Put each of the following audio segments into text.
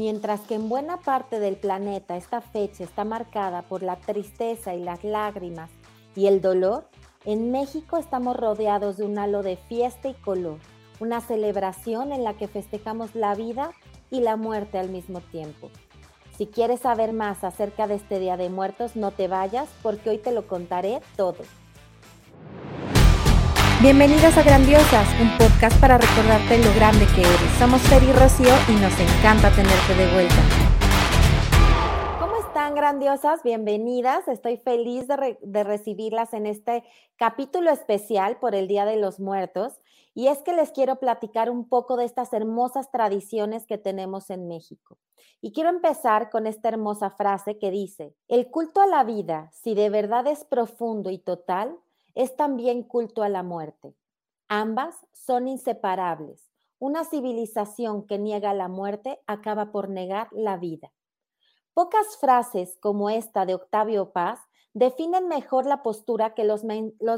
Mientras que en buena parte del planeta esta fecha está marcada por la tristeza y las lágrimas y el dolor, en México estamos rodeados de un halo de fiesta y color, una celebración en la que festejamos la vida y la muerte al mismo tiempo. Si quieres saber más acerca de este Día de Muertos, no te vayas porque hoy te lo contaré todo. Bienvenidas a Grandiosas, un podcast para recordarte lo grande que eres. Somos Fer y Rocío y nos encanta tenerte de vuelta. ¿Cómo están grandiosas? Bienvenidas. Estoy feliz de, de recibirlas en este capítulo especial por el Día de los Muertos. Y es que les quiero platicar un poco de estas hermosas tradiciones que tenemos en México. Y quiero empezar con esta hermosa frase que dice, el culto a la vida, si de verdad es profundo y total, es también culto a la muerte. Ambas son inseparables. Una civilización que niega la muerte acaba por negar la vida. Pocas frases como esta de Octavio Paz definen mejor la postura que los,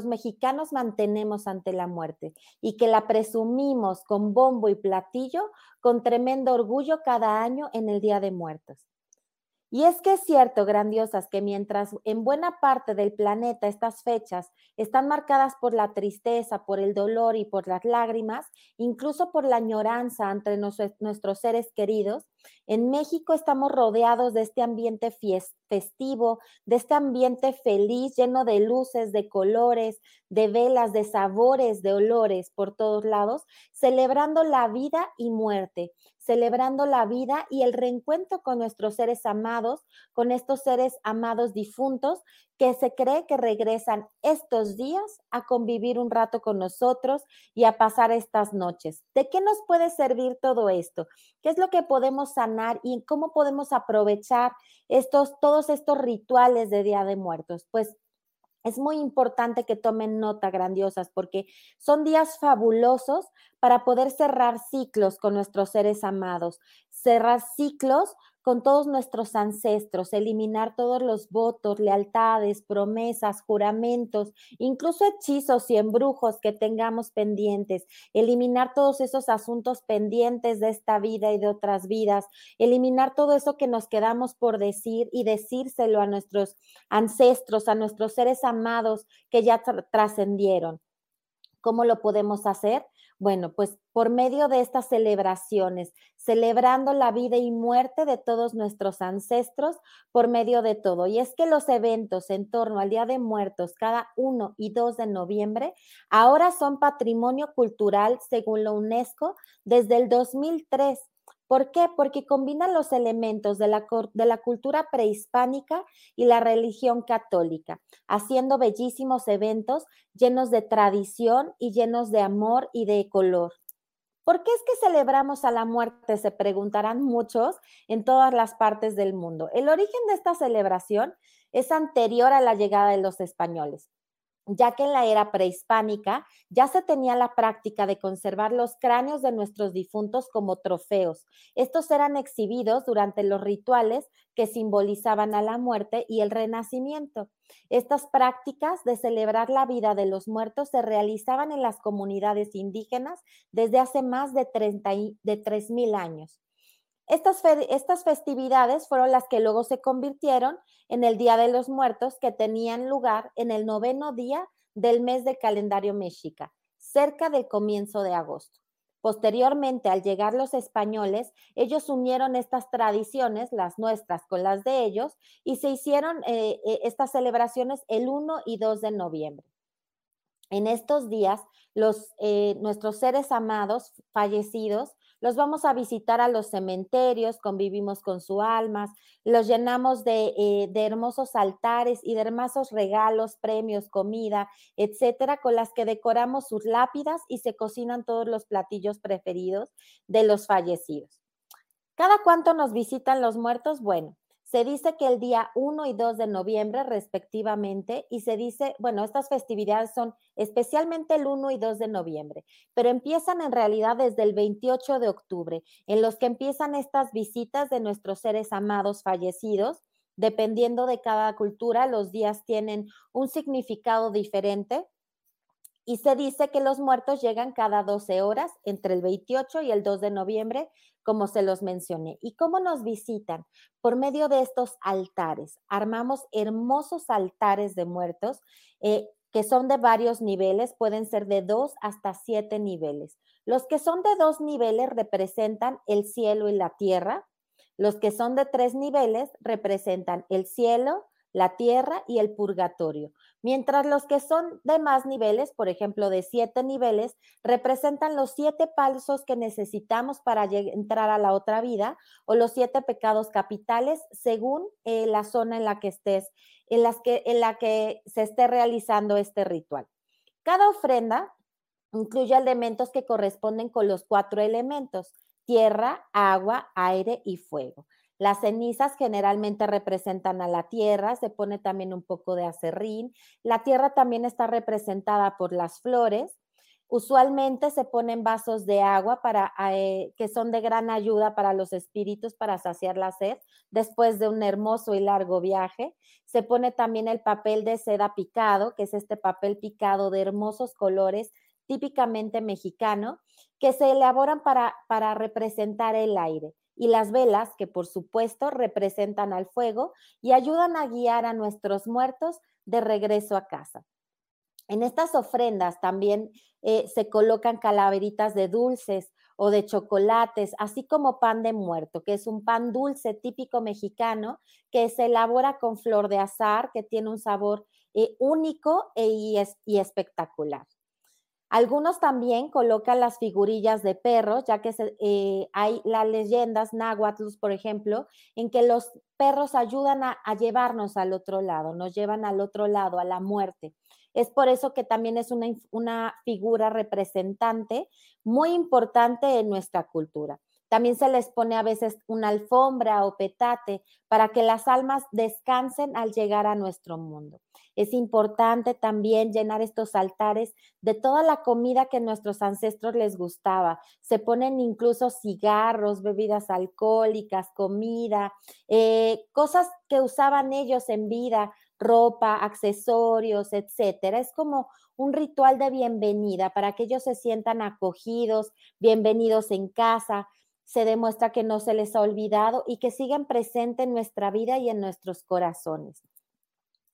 mexicanos mantenemos ante la muerte y que la presumimos con bombo y platillo con tremendo orgullo cada año en el Día de Muertos. Y es que es cierto, grandiosas, que mientras en buena parte del planeta estas fechas están marcadas por la tristeza, por el dolor y por las lágrimas, incluso por la añoranza entre nuestros seres queridos, en México estamos rodeados de este ambiente festivo, de este ambiente feliz, lleno de luces, de colores, de velas, de sabores, de olores por todos lados, celebrando la vida y muerte, celebrando la vida y el reencuentro con nuestros seres amados, con estos seres amados difuntos que se cree que regresan estos días a convivir un rato con nosotros y a pasar estas noches. ¿De qué nos puede servir todo esto? ¿Qué es lo que podemos sanar y cómo podemos aprovechar estos todos estos rituales de Día de Muertos? Pues es muy importante que tomen nota, grandiosas, porque son días fabulosos para poder cerrar ciclos con nuestros seres amados, cerrar ciclos con todos nuestros ancestros, eliminar todos los votos, lealtades, promesas, juramentos, incluso hechizos y embrujos que tengamos pendientes, eliminar todos esos asuntos pendientes de esta vida y de otras vidas, eliminar todo eso que nos quedamos por decir y decírselo a nuestros ancestros, a nuestros seres amados que ya trascendieron. ¿Cómo lo podemos hacer? Bueno, pues por medio de estas celebraciones, celebrando la vida y muerte de todos nuestros ancestros por medio de todo. Y es que los eventos en torno al Día de Muertos cada 1 y 2 de noviembre ahora son patrimonio cultural según la UNESCO desde el 2003 ¿Por qué? Porque combinan los elementos de la, de la, cultura prehispánica y la religión católica, haciendo bellísimos eventos llenos de tradición y llenos de amor y de color. ¿Por qué es que celebramos a la muerte? Se preguntarán muchos en todas las partes del mundo. El origen de esta celebración es anterior a la llegada de los españoles ya que en la era prehispánica ya se tenía la práctica de conservar los cráneos de nuestros difuntos como trofeos. Estos eran exhibidos durante los rituales que simbolizaban a la muerte y el renacimiento. Estas prácticas de celebrar la vida de los muertos se realizaban en las comunidades indígenas desde hace más de, 30, de 3.000 años. Estas, estas, festividades fueron las que luego se convirtieron en el Día de los Muertos que tenían lugar en el noveno día del mes del calendario mexica, cerca del comienzo de agosto. Posteriormente, al llegar los españoles, ellos unieron estas tradiciones, las nuestras, con las de ellos, y se hicieron eh, eh, estas celebraciones el 1 y 2 de noviembre. En estos días, los, eh, nuestros seres amados fallecidos los vamos a visitar a los cementerios, convivimos con sus almas, los llenamos de, eh, de, hermosos altares y de hermosos regalos, premios, comida, etcétera, con las que decoramos sus lápidas y se cocinan todos los platillos preferidos de los fallecidos. ¿Cada cuánto nos visitan los muertos? Bueno, se dice que el día 1 y 2 de noviembre respectivamente, y se dice, bueno, estas festividades son especialmente el 1 y 2 de noviembre, pero empiezan en realidad desde el 28 de octubre, en los que empiezan estas visitas de nuestros seres amados fallecidos. Dependiendo de cada cultura, los días tienen un significado diferente. Y se dice que los muertos llegan cada 12 horas entre el 28 y el 2 de noviembre como se los mencioné. ¿Y cómo nos visitan? Por medio de estos altares. Armamos hermosos altares de muertos eh, que son de varios niveles, pueden ser de dos hasta siete niveles. Los que son de dos niveles representan el cielo y la tierra. Los que son de tres niveles representan el cielo, la tierra y el purgatorio, mientras los que son de más niveles, por ejemplo, de siete niveles, representan los siete pasos que necesitamos para entrar a la otra vida o los siete pecados capitales según eh, la zona en la que estés, en, la que se esté realizando este ritual. Cada ofrenda incluye elementos que corresponden con los cuatro elementos, tierra, agua, aire y fuego. Las cenizas generalmente representan a la tierra, se pone también un poco de acerrín. La tierra también está representada por las flores. Usualmente se ponen vasos de agua para, eh, que son de gran ayuda para los espíritus para saciar la sed después de un hermoso y largo viaje. Se pone también el papel de seda picado, que es este papel picado de hermosos colores típicamente mexicano, que se elaboran para, para representar el aire y las velas, que por supuesto representan al fuego y ayudan a guiar a nuestros muertos de regreso a casa. En estas ofrendas también eh, se colocan calaveritas de dulces o de chocolates, así como pan de muerto, que es un pan dulce típico mexicano que se elabora con flor de azar, que tiene un sabor eh, único e, y espectacular. Algunos también colocan las figurillas de perros, ya que eh, hay las leyendas náhuatl, por ejemplo, en que los perros ayudan a, llevarnos al otro lado, nos llevan al otro lado, a la muerte. Es por eso que también es una figura representante muy importante en nuestra cultura. También se les pone a veces una alfombra o petate para que las almas descansen al llegar a nuestro mundo. Es importante también llenar estos altares de toda la comida que nuestros ancestros les gustaba. Se ponen incluso cigarros, bebidas alcohólicas, comida, eh, cosas que usaban ellos en vida, ropa, accesorios, etcétera. Es como un ritual de bienvenida para que ellos se sientan acogidos, bienvenidos en casa, se demuestra que no se les ha olvidado y que siguen presentes en nuestra vida y en nuestros corazones.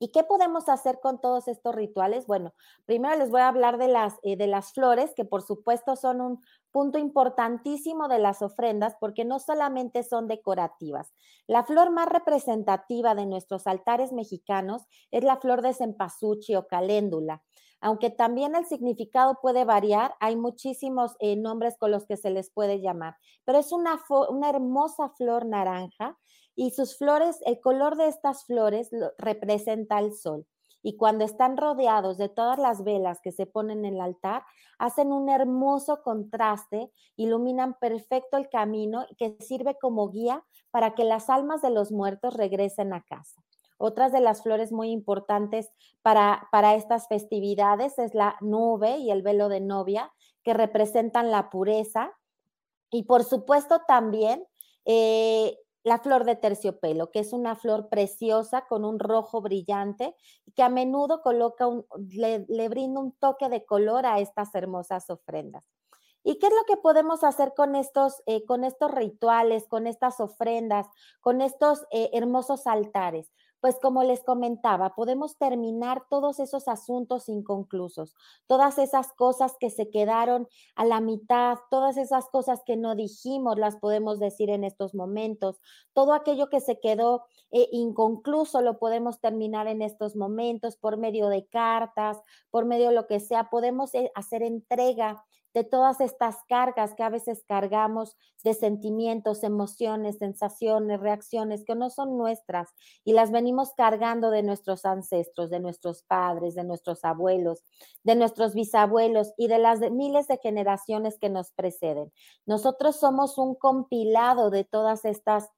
¿Y qué podemos hacer con todos estos rituales? Bueno, primero les voy a hablar de las, eh, de las flores, que por supuesto son un punto importantísimo de las ofrendas, porque no solamente son decorativas. La flor más representativa de nuestros altares mexicanos es la flor de cempasúchil o caléndula aunque también el significado puede variar, hay muchísimos eh, nombres con los que se les puede llamar, pero es una, una hermosa flor naranja y sus flores, el color de estas flores representa el sol. Y cuando están rodeados de todas las velas que se ponen en el altar, hacen un hermoso contraste, iluminan perfecto el camino que sirve como guía para que las almas de los muertos regresen a casa. Otras de las flores muy importantes para, para estas festividades es la nube y el velo de novia, que representan la pureza. Y por supuesto también eh, la flor de terciopelo, que es una flor preciosa con un rojo brillante que a menudo coloca un, le, brinda un toque de color a estas hermosas ofrendas. ¿Y qué es lo que podemos hacer con estos, eh, con estos rituales, con estas ofrendas, con estos eh, hermosos altares? Pues como les comentaba, podemos terminar todos esos asuntos inconclusos, todas esas cosas que se quedaron a la mitad, todas esas cosas que no dijimos, las podemos decir en estos momentos, todo aquello que se quedó eh, inconcluso lo podemos terminar en estos momentos por medio de cartas, por medio de lo que sea, podemos eh, hacer entrega de todas estas cargas que a veces cargamos de sentimientos, emociones, sensaciones, reacciones que no son nuestras y las venimos cargando de nuestros ancestros, de nuestros padres, de nuestros abuelos, de nuestros bisabuelos y de las miles de generaciones que nos preceden. Nosotros somos un compilado de todas estas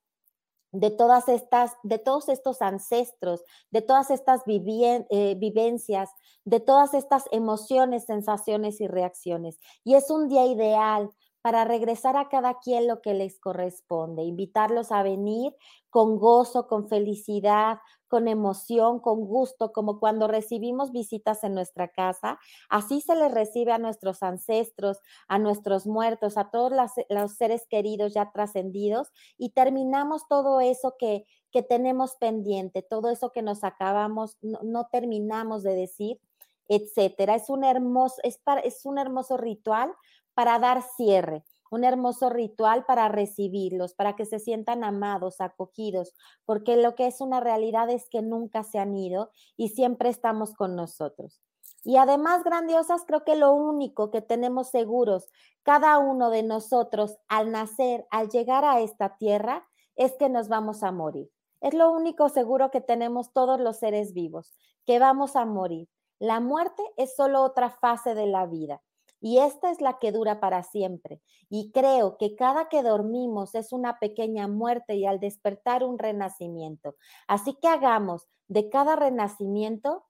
de todas estas, de todos estos ancestros, de todas estas eh, vivencias, de todas estas emociones, sensaciones y reacciones. Y es un día ideal para regresar a cada quien lo que les corresponde, invitarlos a venir con gozo, con felicidad, con emoción, con gusto, como cuando recibimos visitas en nuestra casa. Así se les recibe a nuestros ancestros, a nuestros muertos, a todos los seres queridos ya trascendidos y terminamos todo eso que, que tenemos pendiente, todo eso que nos acabamos, no, no terminamos de decir etcétera. Es un hermoso, es, para, es un hermoso ritual para dar cierre, un hermoso ritual para recibirlos, para que se sientan amados, acogidos, porque lo que es una realidad es que nunca se han ido y siempre estamos con nosotros. Y además, grandiosas, creo que lo único que tenemos seguros cada uno de nosotros al nacer, al llegar a esta tierra, es que nos vamos a morir. Es lo único seguro que tenemos todos los seres vivos, que vamos a morir. La muerte es solo otra fase de la vida y esta es la que dura para siempre. Y creo que cada que dormimos es una pequeña muerte y al despertar un renacimiento. Así que hagamos de cada renacimiento,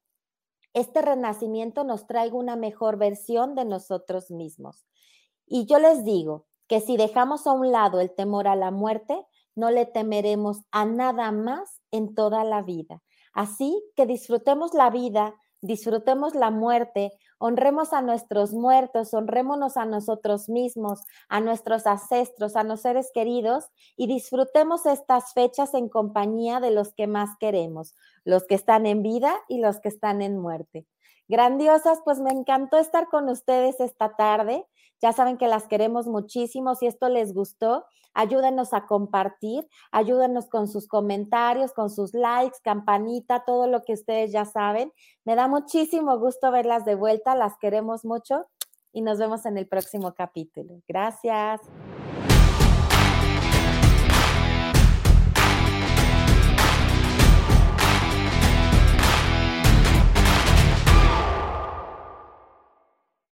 este renacimiento nos traiga una mejor versión de nosotros mismos. Y yo les digo que si dejamos a un lado el temor a la muerte, no le temeremos a nada más en toda la vida. Así que disfrutemos la vida disfrutemos la muerte, honremos a nuestros muertos, honrémonos a nosotros mismos, a nuestros ancestros, a nuestros seres queridos y disfrutemos estas fechas en compañía de los que más queremos, los que están en vida y los que están en muerte. Grandiosas, pues me encantó estar con ustedes esta tarde. Ya saben que las queremos muchísimo. Si esto les gustó, ayúdenos a compartir, ayúdenos con sus comentarios, con sus likes, campanita, todo lo que ustedes ya saben. Me da muchísimo gusto verlas de vuelta, las queremos mucho y nos vemos en el próximo capítulo. Gracias.